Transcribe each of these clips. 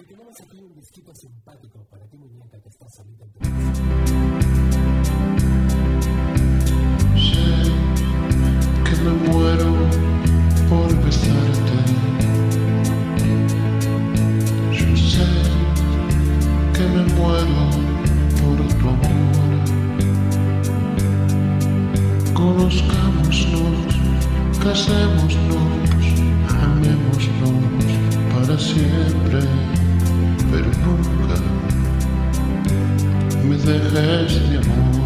Y para que está solita en tu Sé que me muero por besarte. Yo sé que me muero por tu amor. Conozcámonos, casémonos, amémonos para siempre, pero nunca me dejes de amor.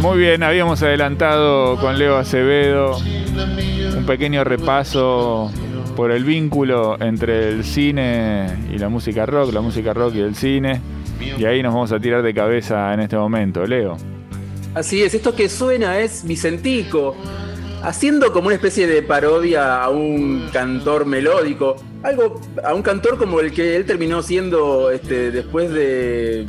Muy bien, habíamos adelantado con Leo Acevedo un pequeño repaso por el vínculo entre el cine y la música rock, la música rock y el cine. Y ahí nos vamos a tirar de cabeza en este momento, Leo. Así es, esto que suena es Vicentico, haciendo como una especie de parodia a un cantor melódico, algo a un cantor como el que él terminó siendo este, después de,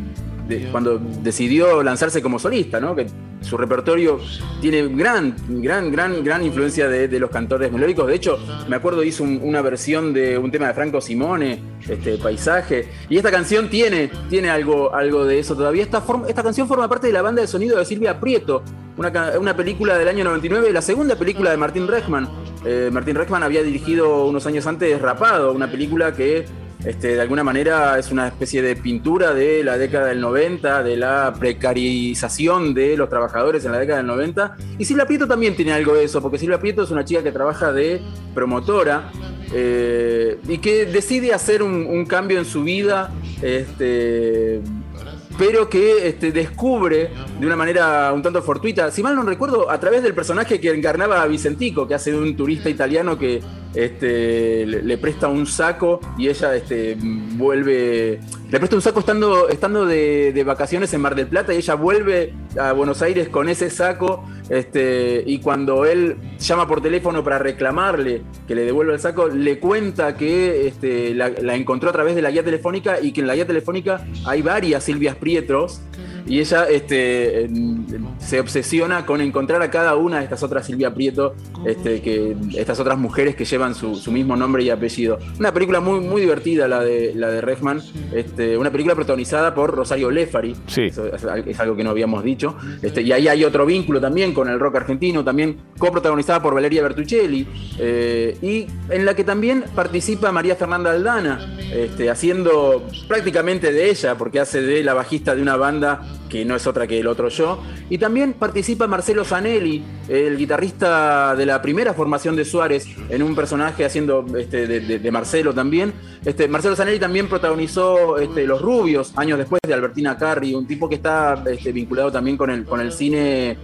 de- cuando decidió lanzarse como solista, ¿no? Que su repertorio tiene gran, gran, gran, gran influencia de, los cantores melódicos. De hecho, me acuerdo hizo un- una versión de un tema de Franco Simone, este Paisaje, y esta canción tiene, tiene algo, algo de eso todavía. Esta, canción forma parte de la banda de sonido de Silvia Prieto, una película del año 99, la segunda película de Martín Rechman. Eh, Martín Rechman había dirigido unos años antes Rapado, una película que este, de alguna manera es una especie de pintura de la década del 90, de la precarización de los trabajadores en la década del 90. Y Silvia Prieto también tiene algo de eso, porque Silvia Prieto es una chica que trabaja de promotora eh, y que decide hacer un, un cambio en su vida. Este, pero que este, descubre de una manera un tanto fortuita, si mal no recuerdo, a través del personaje que encarnaba a Vicentico, que hace de un turista italiano que este, le, presta un saco y ella este, vuelve, le presta un saco estando, estando de, vacaciones en Mar del Plata y ella vuelve a Buenos Aires con ese saco y cuando él llama por teléfono para reclamarle que le devuelva el saco, le cuenta que este, la, la encontró a través de la guía telefónica y que en la guía telefónica hay varias Silvias Prietros y ella este, se obsesiona con encontrar a cada una de estas otras Silvia Prieto, este, que, estas otras mujeres que llevan su, su mismo nombre y apellido. Una película muy, muy divertida la de, la de Rechman, este, una película protagonizada por Rosario Lefari, Sí. Eso es, es algo que no habíamos dicho, este, y ahí hay otro vínculo también con el rock argentino, también coprotagonizada por Valeria Bertuccelli, eh, y en la que también participa María Fernanda Aldana, este, haciendo prácticamente de ella, porque hace de la bajista de una banda que no es otra que el otro yo, y también participa Marcelo Zanelli, el guitarrista de la primera formación de Suárez, en un personaje haciendo este, de, Marcelo también. Este, Marcelo Zanelli también protagonizó este, Los Rubios, años después de Albertina Carri, un tipo que está este, vinculado también con el, con el cine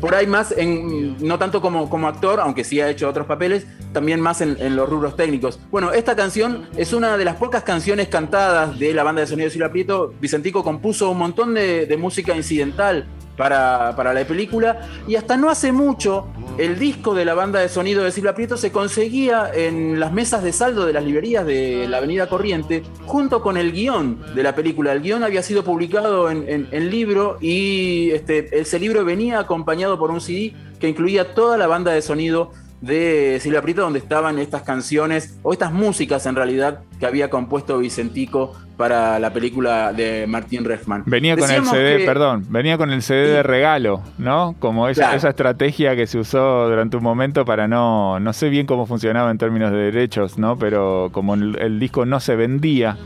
por ahí más, en, no tanto como, como actor, aunque sí ha hecho otros papeles, también más en, los rubros técnicos. Bueno, esta canción es una de las pocas canciones cantadas de la banda de sonido de Silvia Prieto. Vicentico compuso un montón de música incidental para, para la película y hasta no hace mucho el disco de la banda de sonido de Silvia Prieto se conseguía en las mesas de saldo de las librerías de la Avenida Corriente junto con el guion de la película. El guion había sido publicado en, libro y este, ese libro venía acompañado por un CD que incluía toda la banda de sonido de Silvia Prieto donde estaban estas canciones o estas músicas en realidad que había compuesto Vicentico para la película de Martín Rechman. Venía con el CD, que- perdón, venía con el CD de regalo, ¿no? Como esa, Claro. esa estrategia que se usó durante un momento para no, no sé bien cómo funcionaba en términos de derechos, ¿no? Pero como el, el disco no se vendía,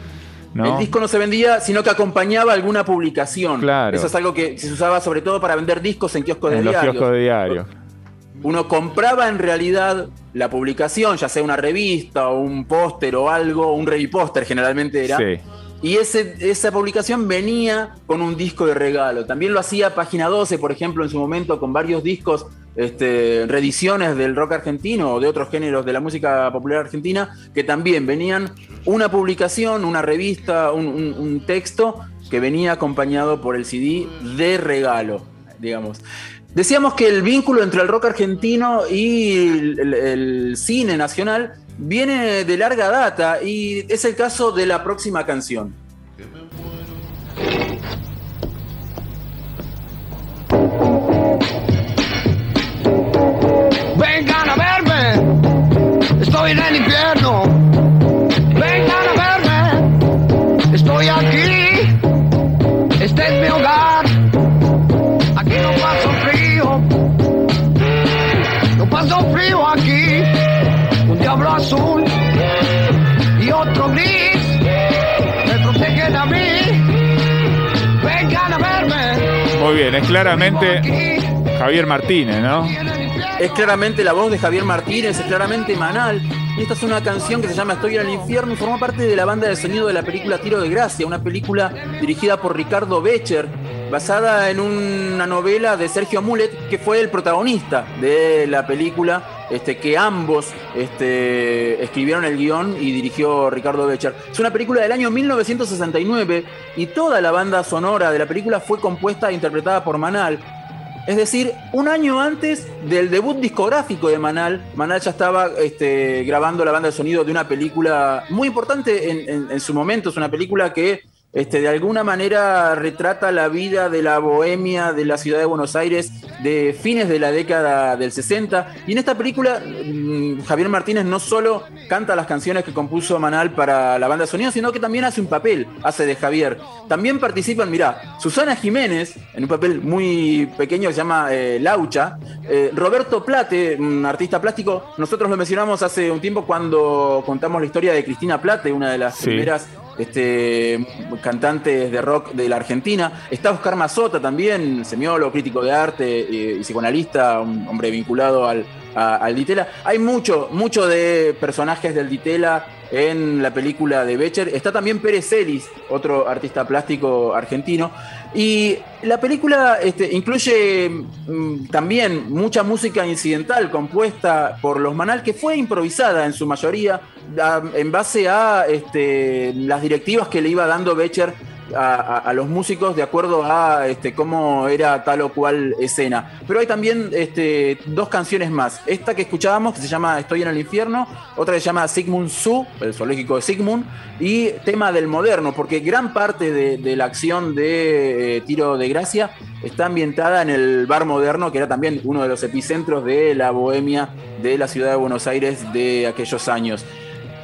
¿no? El disco no se vendía, sino que acompañaba alguna publicación. Claro. Eso es algo que se usaba sobre todo para vender discos en kioscos de en los diarios. kioscos de diario. Uno compraba en realidad la publicación, ya sea una revista o un póster o algo, un revipóster generalmente era. Sí. Y esa publicación venía con un disco de regalo. También lo hacía Página 12, por ejemplo, en su momento, con varios discos, este, reediciones del rock argentino o de otros géneros de la música popular argentina, que también venían una publicación, una revista, un texto que venía acompañado por el CD de regalo, digamos. Decíamos que el vínculo entre el rock argentino y el, cine nacional viene de larga data y es el caso de la próxima canción. Vengan a verme. Muy bien, es claramente Javier Martínez, ¿no? Es claramente la voz de Javier Martínez, es claramente Manal. Y esta es una canción que se llama Estoy en el infierno y forma parte de la banda de sonido de la película Tiro de Gracia, una película dirigida por Ricardo Becher, basada en una novela de Sergio Mulet, que fue el protagonista de la película, este, que ambos este, escribieron el guion y dirigió Ricardo Becher. Es una película del año 1969 y toda la banda sonora de la película fue compuesta e interpretada por Manal. Es decir, un año antes del debut discográfico de Manal, Manal ya estaba este, grabando la banda de sonido de una película muy importante en, su momento. Es una película que este, de alguna manera retrata la vida de la bohemia de la ciudad de Buenos Aires de fines de la década del 60. Y en esta película, mm, Javier Martínez no solo canta las canciones que compuso Manal para la banda sonido, sino que también hace un papel, hace de Javier. También participan, mirá, Susana Jiménez, en un papel muy pequeño que se llama eh, Laucha, eh, Roberto Plate, un artista plástico, nosotros lo mencionamos hace un tiempo cuando contamos la historia de Cristina Plate, una de las Sí. primeras este, cantantes de rock de la Argentina. Está Oscar Mazota también, semiólogo, crítico de arte eh, y psicoanalista, un hombre vinculado al, al Ditela. Hay mucho, mucho de personajes del Ditela en la película de Becher. Está también Pérez Celis, otro artista plástico argentino. Y la película este, incluye mm, también mucha música incidental compuesta por los Manal, que fue improvisada en su mayoría en base a este, las directivas que le iba dando Becher a, los músicos de acuerdo a este, cómo era tal o cual escena. Pero hay también este, dos canciones más. Esta que escuchábamos, que se llama Estoy en el infierno, otra que se llama Sigmund Zoo, el zoológico de Sigmund, y tema del moderno, porque gran parte de, de la acción de eh, Tiro de Gracia está ambientada en el bar moderno, que era también uno de los epicentros de la bohemia de la ciudad de Buenos Aires de aquellos años.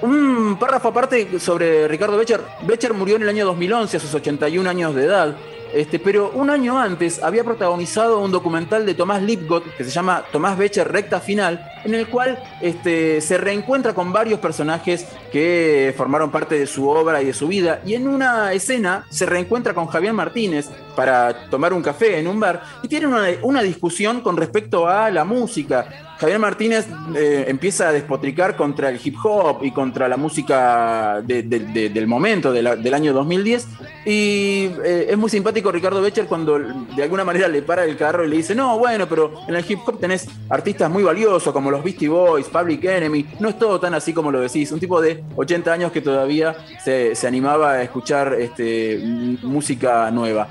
Un párrafo aparte sobre Ricardo Becher. Becher murió en el año 2011 a sus 81 años de edad. Este, pero un año antes había protagonizado un documental de Tomás Lipgott que se llama Tomás Becher Recta Final, en el cual este, se reencuentra con varios personajes que formaron parte de su obra y de su vida. Y en una escena se reencuentra con Javier Martínez para tomar un café en un bar y tienen una, una discusión con respecto a la música. Javier Martínez eh, empieza a despotricar contra el hip hop y contra la música de- de- de- del momento, del año 2010. Y eh, es muy simpático Ricardo Becher cuando de alguna manera le para el carro y le dice, no, bueno, pero en el hip hop tenés artistas muy valiosos como los Beastie Boys, Public Enemy, no es todo tan así como lo decís. Un tipo de 80 años que todavía se, se animaba a escuchar este, música nueva.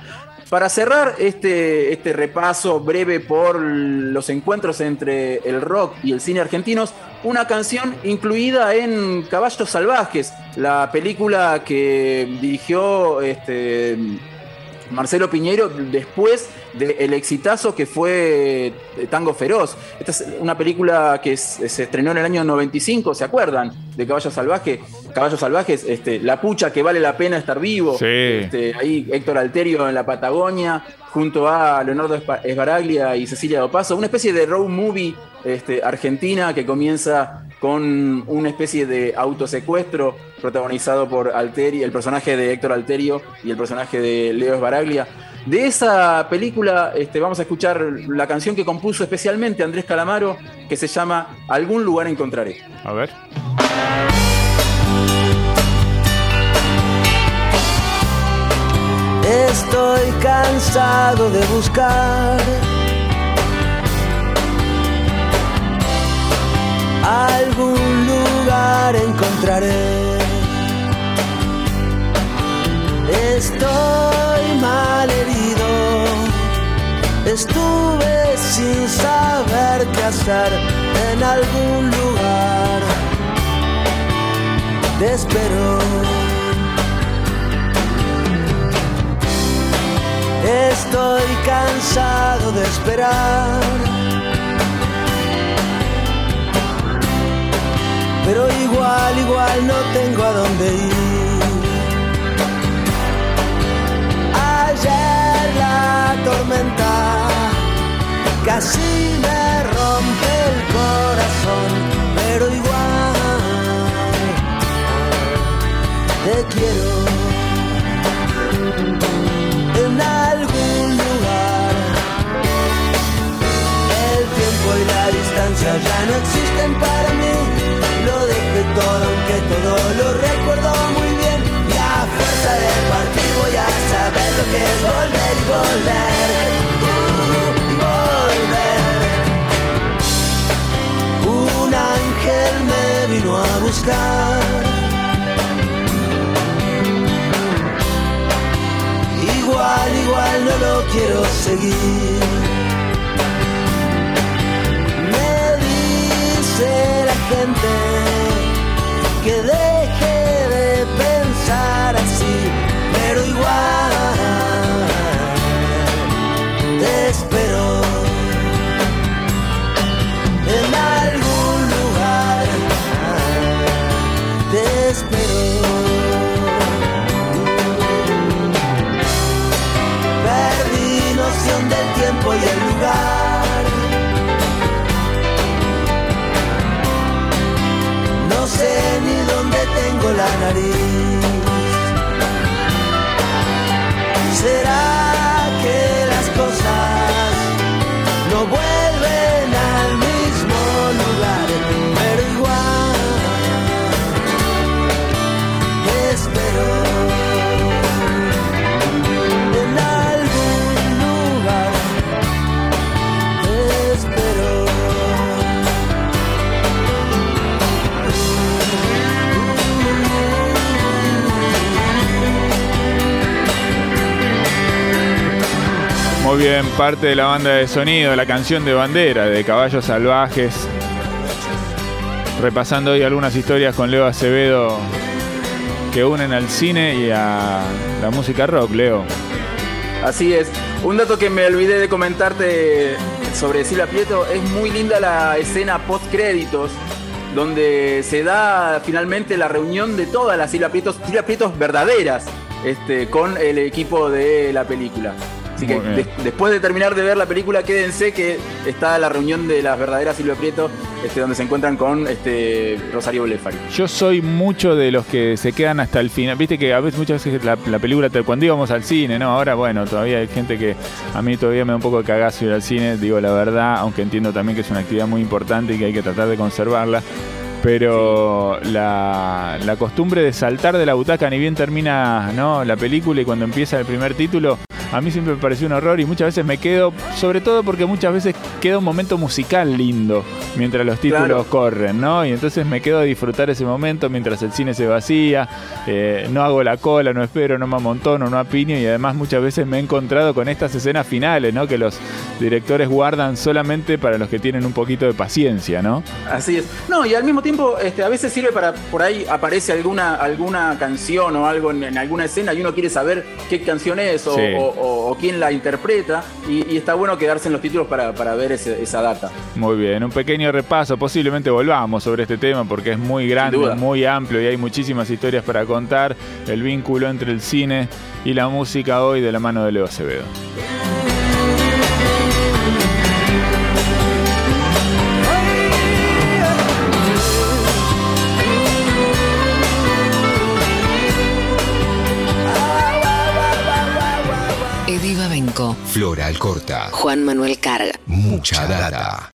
Para cerrar este, este repaso breve por los encuentros entre el rock y el cine argentinos, una canción incluida en Caballos Salvajes, la película que dirigió este, Marcelo Piñeiro después del exitazo que fue Tango Feroz. Esta es una película que se estrenó en el año 95, ¿se acuerdan? De Caballos Salvajes. Caballos Salvajes, este, La Pucha que vale la pena estar vivo. Sí. Este, ahí Héctor Alterio en la Patagonia, junto a Leonardo Esbaraglia y Cecilia Dopaso. Una especie de road movie este, argentina que comienza con una especie de autosecuestro protagonizado por Alterio, el personaje de Héctor Alterio y el personaje de Leo Esbaraglia. De esa película este, vamos a escuchar la canción que compuso especialmente Andrés Calamaro, que se llama Algún lugar encontraré. A ver. Cansado de buscar algún lugar encontraré. Estoy mal herido, estuve sin saber qué hacer en algún lugar. Te espero. Esperar. Pero igual, igual no tengo a dónde ir. Ayer la tormenta casi me rompe volver volver. Un ángel me vino a buscar. Igual, igual no lo quiero seguir. lanari. Bien, parte de la banda de sonido, la canción de bandera de Caballos Salvajes. Repasando hoy algunas historias con Leo Acevedo que unen al cine y a la música rock, Leo. Así es. Un dato que me olvidé de comentarte sobre Silvia Prieto, es muy linda la escena post créditos donde se da finalmente la reunión de todas las Silvia Prietos, Silvia Prietos verdaderas, este, con el equipo de la película. Así que Muy bien. de- después de terminar de ver la película, quédense que está la reunión de las verdaderas Silvia Prieto, este, donde se encuentran con este, Rosario Blefari. Yo soy mucho de los que se quedan hasta el final. Viste que a veces muchas veces la, la película, cuando íbamos al cine, ¿no? Ahora, bueno, todavía hay gente que a mí todavía me da un poco de cagazo ir al cine, digo la verdad, aunque entiendo también que es una actividad muy importante y que hay que tratar de conservarla. Pero la, la costumbre de saltar de la butaca ni bien termina ¿no? la película y cuando empieza el primer título, a mí siempre me pareció un horror y muchas veces me quedo, sobre todo porque muchas veces queda un momento musical lindo mientras los títulos Claro. corren, ¿no? Y entonces me quedo a disfrutar ese momento mientras el cine se vacía, eh, no hago la cola, no espero, no me amontono, no apiño y además muchas veces me he encontrado con estas escenas finales, ¿no? Que los directores guardan solamente para los que tienen un poquito de paciencia, ¿no? Así es. No, y al mismo tiempo, este, a veces sirve para, por ahí aparece alguna, alguna canción o algo en, en alguna escena y uno quiere saber qué canción es o, Sí. o- o- o quién la interpreta y, y está bueno quedarse en los títulos para, para ver ese- esa data. Muy bien, un pequeño repaso, posiblemente volvamos sobre este tema porque es muy grande, muy amplio y hay muchísimas historias para contar, el vínculo entre el cine y la música hoy de la mano de Leo Acevedo. Benco, Flora Alcorta. Juan Manuel Carga. Mucha data.